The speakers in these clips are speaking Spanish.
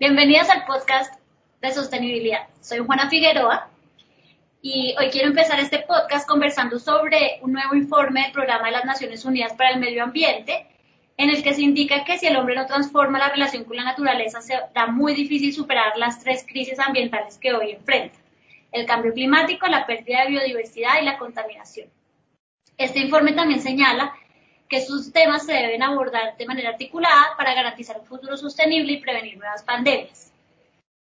Bienvenidas al podcast de sostenibilidad. Soy Juana Figueroa y hoy quiero empezar este podcast conversando sobre un nuevo informe del Programa de las Naciones Unidas para el Medio Ambiente, en el que se indica que si el hombre no transforma la relación con la naturaleza, será muy difícil superar las tres crisis ambientales que hoy enfrenta. El cambio climático, la pérdida de biodiversidad y la contaminación. Este informe también señala que sus temas se deben abordar de manera articulada para garantizar un futuro sostenible y prevenir nuevas pandemias.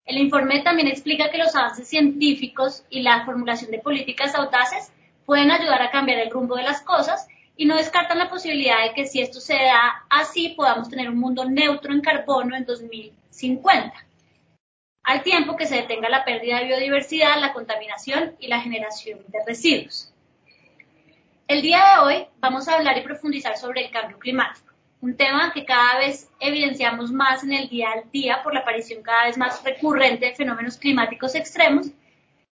El informe también explica que los avances científicos y la formulación de políticas audaces pueden ayudar a cambiar el rumbo de las cosas y no descartan la posibilidad de que si esto se da así podamos tener un mundo neutro en carbono en 2050, al tiempo que se detenga la pérdida de biodiversidad, la contaminación y la generación de residuos. El día de hoy vamos a hablar y profundizar sobre el cambio climático, un tema que cada vez evidenciamos más en el día al día por la aparición cada vez más recurrente de fenómenos climáticos extremos,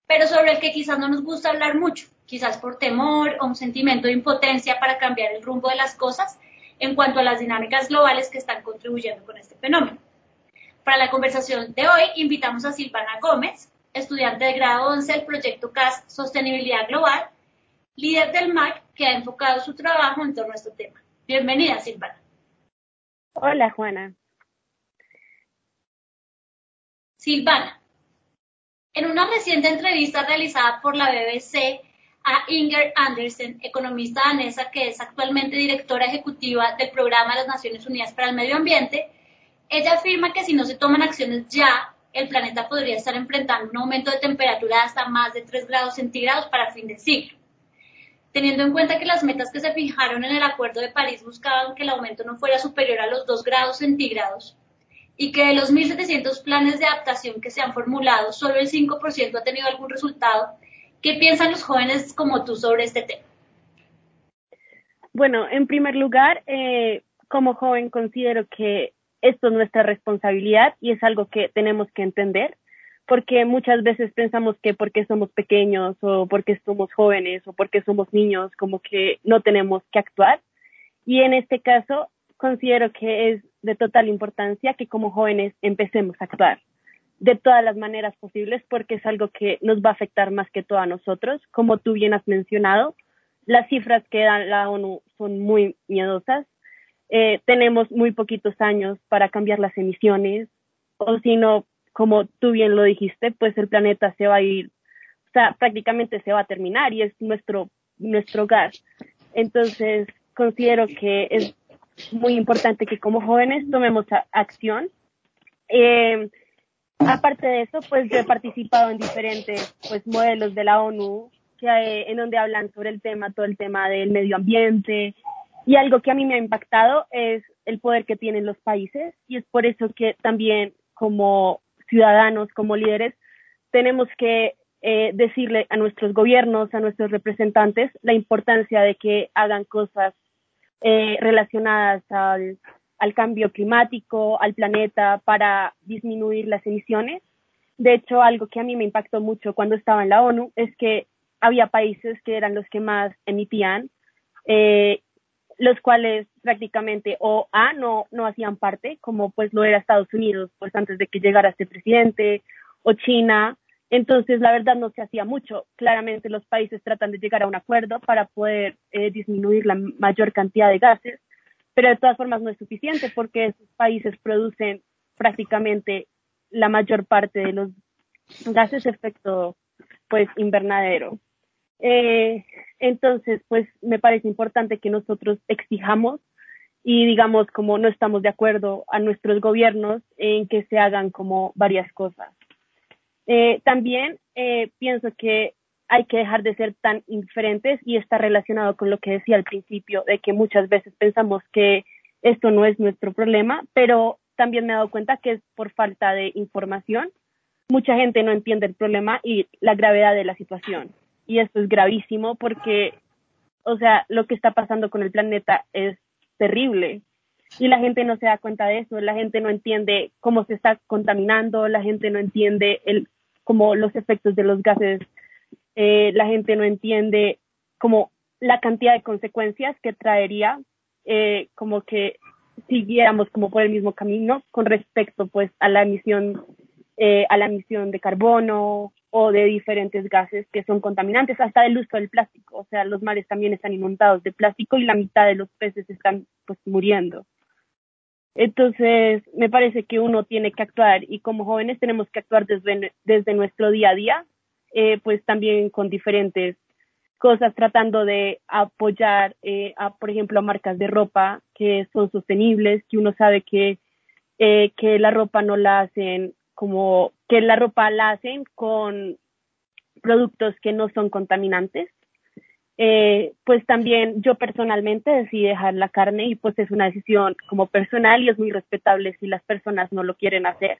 pero sobre el que quizás no nos gusta hablar mucho, quizás por temor o un sentimiento de impotencia para cambiar el rumbo de las cosas en cuanto a las dinámicas globales que están contribuyendo con este fenómeno. Para la conversación de hoy invitamos a Silvana Gómez, estudiante de grado 11 del proyecto CAS Sostenibilidad Global, líder del MAC que ha enfocado su trabajo en torno a este tema. Bienvenida, Silvana. Hola, Juana. Silvana, en una reciente entrevista realizada por la BBC a Inger Andersen, economista danesa que es actualmente directora ejecutiva del Programa de las Naciones Unidas para el Medio Ambiente, ella afirma que si no se toman acciones ya, el planeta podría estar enfrentando un aumento de temperatura hasta más de 3 grados centígrados para fin de siglo teniendo en cuenta que las metas que se fijaron en el Acuerdo de París buscaban que el aumento no fuera superior a los 2 grados centígrados y que de los 1.700 planes de adaptación que se han formulado, solo el 5% ha tenido algún resultado. ¿Qué piensan los jóvenes como tú sobre este tema? Bueno, en primer lugar, eh, como joven considero que esto es nuestra responsabilidad y es algo que tenemos que entender porque muchas veces pensamos que porque somos pequeños o porque somos jóvenes o porque somos niños, como que no tenemos que actuar. Y en este caso, considero que es de total importancia que como jóvenes empecemos a actuar de todas las maneras posibles porque es algo que nos va a afectar más que todo a nosotros. Como tú bien has mencionado, las cifras que da la ONU son muy miedosas. Eh, tenemos muy poquitos años para cambiar las emisiones o si no, como tú bien lo dijiste, pues el planeta se va a ir, o sea, prácticamente se va a terminar y es nuestro, nuestro hogar. Entonces, considero que es muy importante que como jóvenes tomemos acción. Eh, aparte de eso, pues yo he participado en diferentes pues modelos de la ONU que, eh, en donde hablan sobre el tema, todo el tema del medio ambiente. Y algo que a mí me ha impactado es el poder que tienen los países y es por eso que también como ciudadanos, como líderes, tenemos que eh, decirle a nuestros gobiernos, a nuestros representantes, la importancia de que hagan cosas eh, relacionadas al, cambio climático, al planeta, para disminuir las emisiones. De hecho, algo que a mí me impactó mucho cuando estaba en la ONU es que había países que eran los que más emitían eh, los cuales prácticamente o A no, no hacían parte, como pues lo era Estados Unidos, pues antes de que llegara este presidente, o China. Entonces, la verdad no se hacía mucho. Claramente los países tratan de llegar a un acuerdo para poder eh, disminuir la mayor cantidad de gases, pero de todas formas no es suficiente porque esos países producen prácticamente la mayor parte de los gases de efecto pues invernadero. Eh, entonces, pues me parece importante que nosotros exijamos y digamos como no estamos de acuerdo a nuestros gobiernos en que se hagan como varias cosas. Eh, también eh, pienso que hay que dejar de ser tan indiferentes y está relacionado con lo que decía al principio, de que muchas veces pensamos que esto no es nuestro problema, pero también me he dado cuenta que es por falta de información. Mucha gente no entiende el problema y la gravedad de la situación y esto es gravísimo porque, o sea, lo que está pasando con el planeta es terrible. Y la gente no se da cuenta de eso, la gente no entiende cómo se está contaminando, la gente no entiende el, como los efectos de los gases, eh, la gente no entiende como la cantidad de consecuencias que traería, eh, como que siguiéramos como por el mismo camino con respecto pues a la emisión eh, a la emisión de carbono o de diferentes gases que son contaminantes, hasta el uso del plástico. O sea, los mares también están inundados de plástico y la mitad de los peces están pues muriendo. Entonces, me parece que uno tiene que actuar y como jóvenes tenemos que actuar desde, desde nuestro día a día, eh, pues también con diferentes cosas, tratando de apoyar, eh, a, por ejemplo, a marcas de ropa que son sostenibles, que uno sabe que, eh, que la ropa no la hacen como que la ropa la hacen con productos que no son contaminantes. Eh, pues también yo personalmente decidí dejar la carne y pues es una decisión como personal y es muy respetable si las personas no lo quieren hacer.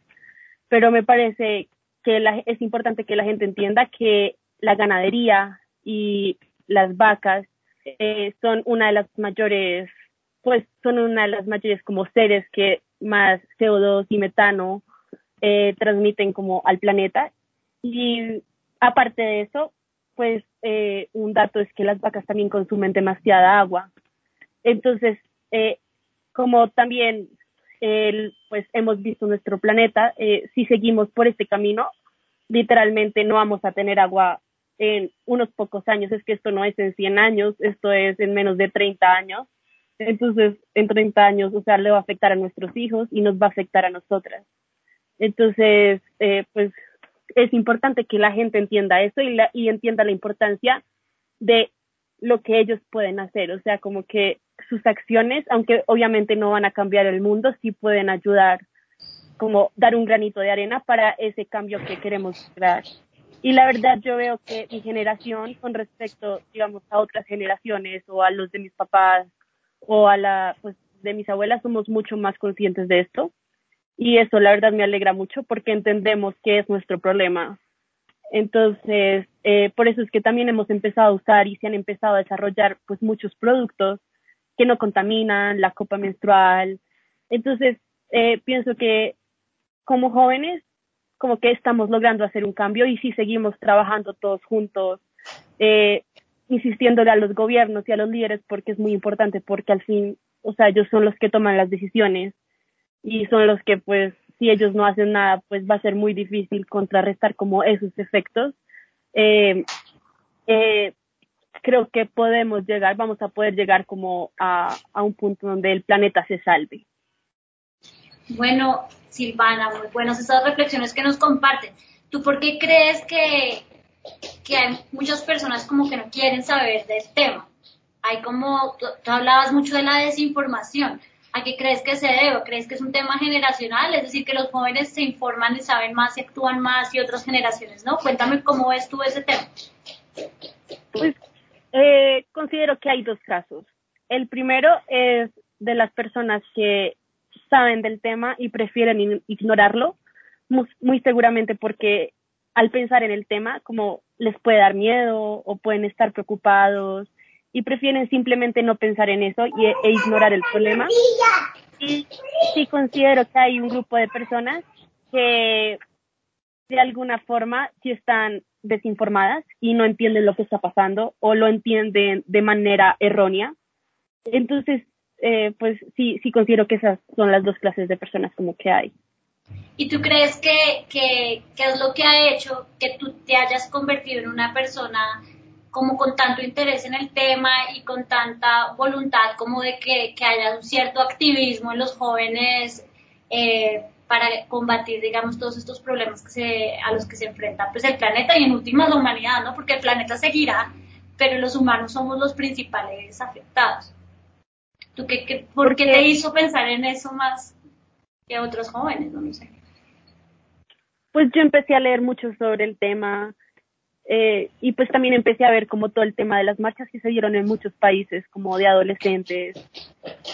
Pero me parece que es importante que la gente entienda que la ganadería y las vacas eh, son una de las mayores, pues son una de las mayores como seres que más CO2 y metano eh, transmiten como al planeta. Y aparte de eso, pues eh, un dato es que las vacas también consumen demasiada agua. Entonces, eh, como también pues hemos visto nuestro planeta, eh, si seguimos por este camino, literalmente no vamos a tener agua en unos pocos años. Es que esto no es en 100 años, esto es en menos de 30 años. Entonces, en 30 años, o sea, le va a afectar a nuestros hijos y nos va a afectar a nosotras. Entonces, eh, pues es importante que la gente entienda eso y, la, y entienda la importancia de lo que ellos pueden hacer. O sea, como que sus acciones, aunque obviamente no van a cambiar el mundo, sí pueden ayudar, como dar un granito de arena para ese cambio que queremos crear. Y la verdad yo veo que mi generación con respecto, digamos, a otras generaciones o a los de mis papás o a la, pues, de mis abuelas somos mucho más conscientes de esto y eso la verdad me alegra mucho porque entendemos que es nuestro problema. Entonces, eh, por eso es que también hemos empezado a usar y se han empezado a desarrollar pues muchos productos que no contaminan, la copa menstrual. Entonces, eh, pienso que como jóvenes, como que estamos logrando hacer un cambio y si seguimos trabajando todos juntos, eh, insistiéndole a los gobiernos y a los líderes porque es muy importante, porque al fin, o sea, ellos son los que toman las decisiones y son los que pues si ellos no hacen nada pues va a ser muy difícil contrarrestar como esos efectos. Eh, eh, creo que podemos llegar, vamos a poder llegar como a, a un punto donde el planeta se salve. Bueno, Silvana, muy buenas esas reflexiones que nos comparten. ¿Tú por qué crees que, que hay muchas personas como que no quieren saber del tema? Hay como, tú hablabas mucho de la desinformación. ¿A qué crees que se debe? ¿Crees que es un tema generacional? Es decir, que los jóvenes se informan y saben más y actúan más y otras generaciones no. Cuéntame cómo ves tú ese tema. Pues eh, considero que hay dos casos. El primero es de las personas que saben del tema y prefieren ignorarlo, muy, seguramente porque al pensar en el tema, como les puede dar miedo o pueden estar preocupados y prefieren simplemente no pensar en eso y, e ignorar el problema. Y sí considero que hay un grupo de personas que de alguna forma sí están desinformadas y no entienden lo que está pasando o lo entienden de manera errónea. Entonces, eh, pues sí, sí considero que esas son las dos clases de personas como que hay. ¿Y tú crees que, que, que es lo que ha hecho que tú te hayas convertido en una persona como con tanto interés en el tema y con tanta voluntad como de que, haya un cierto activismo en los jóvenes eh, para combatir, digamos, todos estos problemas que se, a los que se enfrenta pues, el planeta y en última la humanidad, ¿no? Porque el planeta seguirá, pero los humanos somos los principales afectados. ¿Tú qué, por qué te hizo pensar en eso más que otros jóvenes? No, no sé. Pues yo empecé a leer mucho sobre el tema, eh, y pues también empecé a ver como todo el tema de las marchas que se dieron en muchos países, como de adolescentes,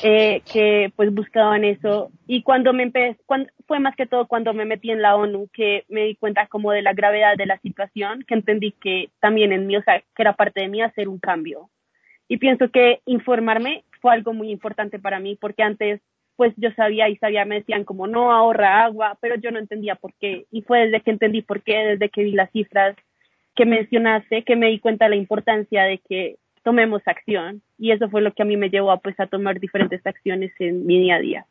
eh, que pues buscaban eso. Y cuando me empecé, cuando, fue más que todo cuando me metí en la ONU, que me di cuenta como de la gravedad de la situación, que entendí que también en mí, o sea, que era parte de mí hacer un cambio. Y pienso que informarme fue algo muy importante para mí, porque antes pues yo sabía y sabía, me decían como no ahorra agua, pero yo no entendía por qué. Y fue desde que entendí por qué, desde que vi las cifras, que mencionaste que me di cuenta de la importancia de que tomemos acción y eso fue lo que a mí me llevó a, pues, a tomar diferentes acciones en mi día a día.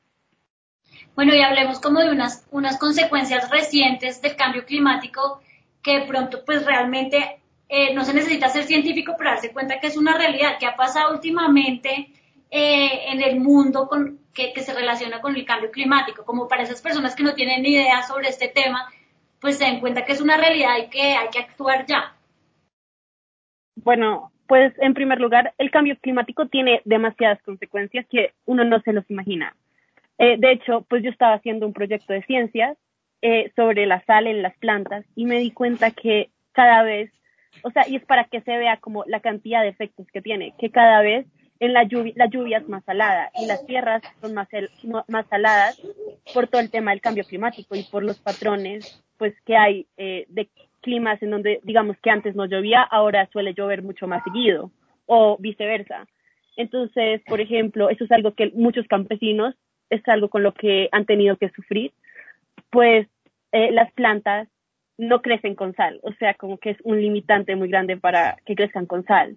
Bueno, y hablemos como de unas, unas consecuencias recientes del cambio climático que pronto pues realmente eh, no se necesita ser científico para darse cuenta que es una realidad que ha pasado últimamente eh, en el mundo con, que, que, se relaciona con el cambio climático. Como para esas personas que no tienen ni idea sobre este tema, pues se den cuenta que es una realidad y que hay que actuar ya. Bueno, pues en primer lugar, el cambio climático tiene demasiadas consecuencias que uno no se los imagina. Eh, de hecho, pues yo estaba haciendo un proyecto de ciencias eh, sobre la sal en las plantas y me di cuenta que cada vez, o sea, y es para que se vea como la cantidad de efectos que tiene, que cada vez en la lluvia, la lluvia es más salada y las tierras son más, más saladas por todo el tema del cambio climático y por los patrones pues que hay eh, de climas en donde digamos que antes no llovía, ahora suele llover mucho más seguido o viceversa. Entonces, por ejemplo, eso es algo que muchos campesinos es algo con lo que han tenido que sufrir, pues eh, las plantas no crecen con sal, o sea, como que es un limitante muy grande para que crezcan con sal.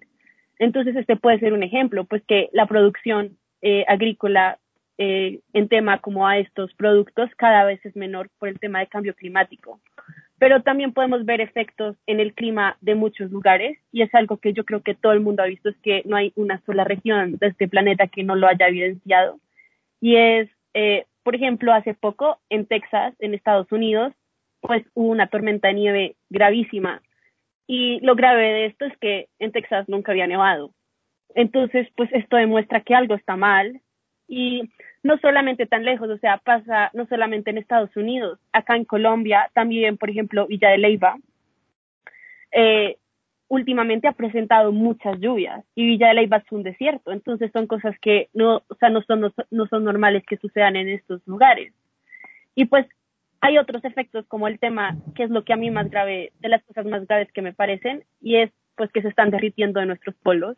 Entonces, este puede ser un ejemplo, pues que la producción eh, agrícola eh, en tema como a estos productos cada vez es menor por el tema de cambio climático. Pero también podemos ver efectos en el clima de muchos lugares y es algo que yo creo que todo el mundo ha visto, es que no hay una sola región de este planeta que no lo haya evidenciado. Y es, eh, por ejemplo, hace poco en Texas, en Estados Unidos, pues hubo una tormenta de nieve gravísima. Y lo grave de esto es que en Texas nunca había nevado. Entonces, pues esto demuestra que algo está mal. Y no solamente tan lejos, o sea, pasa no solamente en Estados Unidos, acá en Colombia, también, por ejemplo, Villa de Leyva, eh, últimamente ha presentado muchas lluvias y Villa de Leyva es un desierto, entonces son cosas que no, o sea, no son, no, son normales que sucedan en estos lugares. Y pues hay otros efectos como el tema, que es lo que a mí más grave, de las cosas más graves que me parecen, y es pues que se están derritiendo de nuestros polos.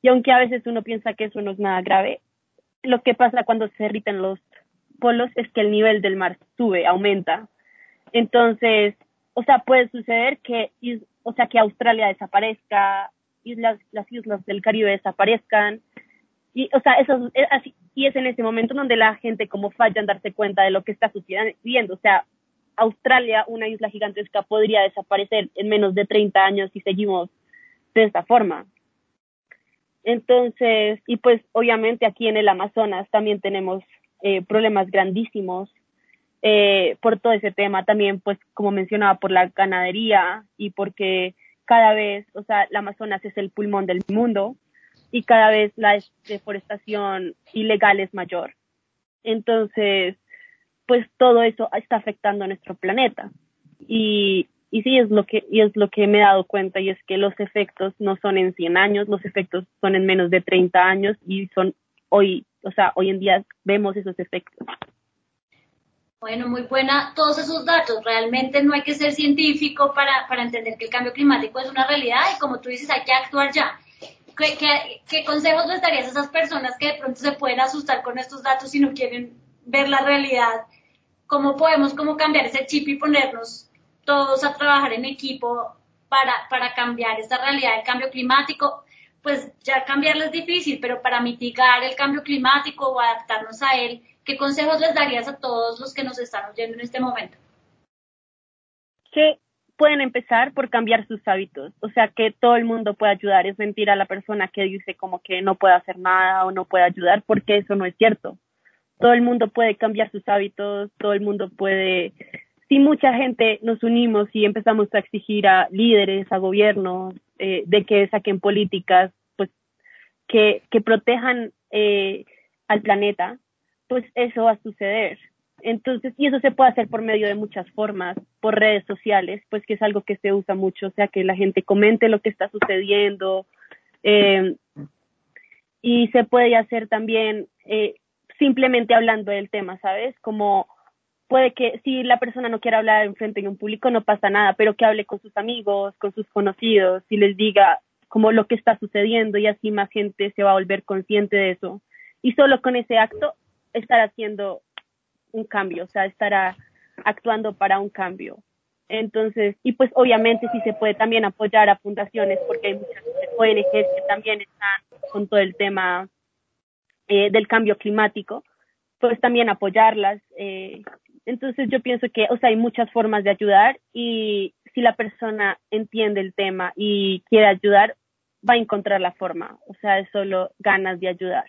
Y aunque a veces uno piensa que eso no es nada grave, lo que pasa cuando se derriten los polos es que el nivel del mar sube, aumenta. Entonces, o sea, puede suceder que o sea, que Australia desaparezca, islas, las islas del Caribe desaparezcan. Y, o sea, eso es así, y es en ese momento donde la gente como falla en darse cuenta de lo que está sucediendo. O sea, Australia, una isla gigantesca, podría desaparecer en menos de 30 años si seguimos de esta forma. Entonces, y pues obviamente aquí en el Amazonas también tenemos eh, problemas grandísimos eh, por todo ese tema también, pues como mencionaba, por la ganadería y porque cada vez, o sea, el Amazonas es el pulmón del mundo y cada vez la deforestación ilegal es mayor. Entonces, pues todo eso está afectando a nuestro planeta. Y, y sí, es lo que, y es lo que me he dado cuenta y es que los efectos no son en 100 años, los efectos son en menos de 30 años y son hoy, o sea, hoy en día vemos esos efectos. Bueno, muy buena todos esos datos. Realmente no hay que ser científico para, para entender que el cambio climático es una realidad y como tú dices, hay que actuar ya. ¿Qué, consejos les darías a esas personas que de pronto se pueden asustar con estos datos y no quieren ver la realidad? ¿Cómo podemos como cambiar ese chip y ponernos todos a trabajar en equipo para, para cambiar esta realidad del cambio climático? Pues ya cambiarlo es difícil, pero para mitigar el cambio climático o adaptarnos a él, ¿Qué consejos les darías a todos los que nos están oyendo en este momento? Que pueden empezar por cambiar sus hábitos, o sea, que todo el mundo puede ayudar. Es mentir a la persona que dice como que no puede hacer nada o no puede ayudar, porque eso no es cierto. Todo el mundo puede cambiar sus hábitos, todo el mundo puede si mucha gente nos unimos y empezamos a exigir a líderes, a gobiernos, eh, de que saquen políticas, pues que, protejan eh, al planeta, pues eso va a suceder. Entonces, y eso se puede hacer por medio de muchas formas, por redes sociales, pues que es algo que se usa mucho, o sea, que la gente comente lo que está sucediendo. Eh, y se puede hacer también simplemente hablando del tema, ¿sabes? Como puede que si la persona no quiere hablar en de un público, no pasa nada, pero que hable con sus amigos, con sus conocidos y les diga como lo que está sucediendo y así más gente se va a volver consciente de eso. Y solo con ese acto estar haciendo un cambio, o sea, estará actuando para un cambio. Entonces, y pues obviamente sí se puede también apoyar a fundaciones porque hay muchas ONGs que también están con todo el tema eh, del cambio climático, pues también apoyarlas. Eh, entonces yo pienso que, o sea, hay muchas formas de ayudar y si la persona entiende el tema y quiere ayudar, va a encontrar la forma. O sea, es solo ganas de ayudar.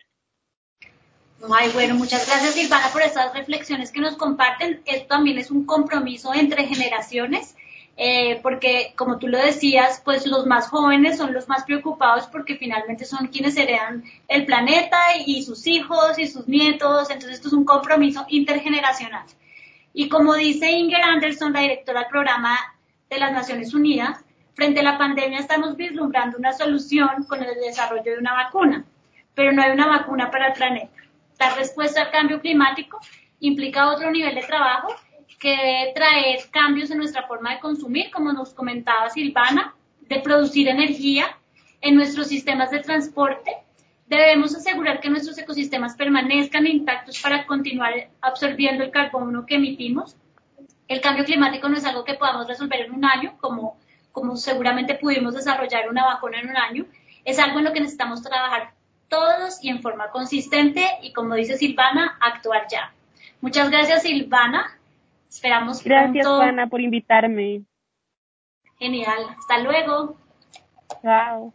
Ay, bueno, muchas gracias Silvana por estas reflexiones que nos comparten. Esto también es un compromiso entre generaciones, eh, porque como tú lo decías, pues los más jóvenes son los más preocupados porque finalmente son quienes heredan el planeta y sus hijos y sus nietos. Entonces esto es un compromiso intergeneracional. Y como dice Inger Anderson, la directora del programa de las Naciones Unidas, frente a la pandemia estamos vislumbrando una solución con el desarrollo de una vacuna, pero no hay una vacuna para el planeta. La respuesta al cambio climático implica otro nivel de trabajo que debe traer cambios en nuestra forma de consumir, como nos comentaba Silvana, de producir energía en nuestros sistemas de transporte. Debemos asegurar que nuestros ecosistemas permanezcan intactos para continuar absorbiendo el carbono que emitimos. El cambio climático no es algo que podamos resolver en un año, como, como seguramente pudimos desarrollar una vacuna en un año. Es algo en lo que necesitamos trabajar todos y en forma consistente y como dice Silvana, actuar ya. Muchas gracias Silvana. Esperamos Gracias Juana por invitarme. Genial. Hasta luego. Chao.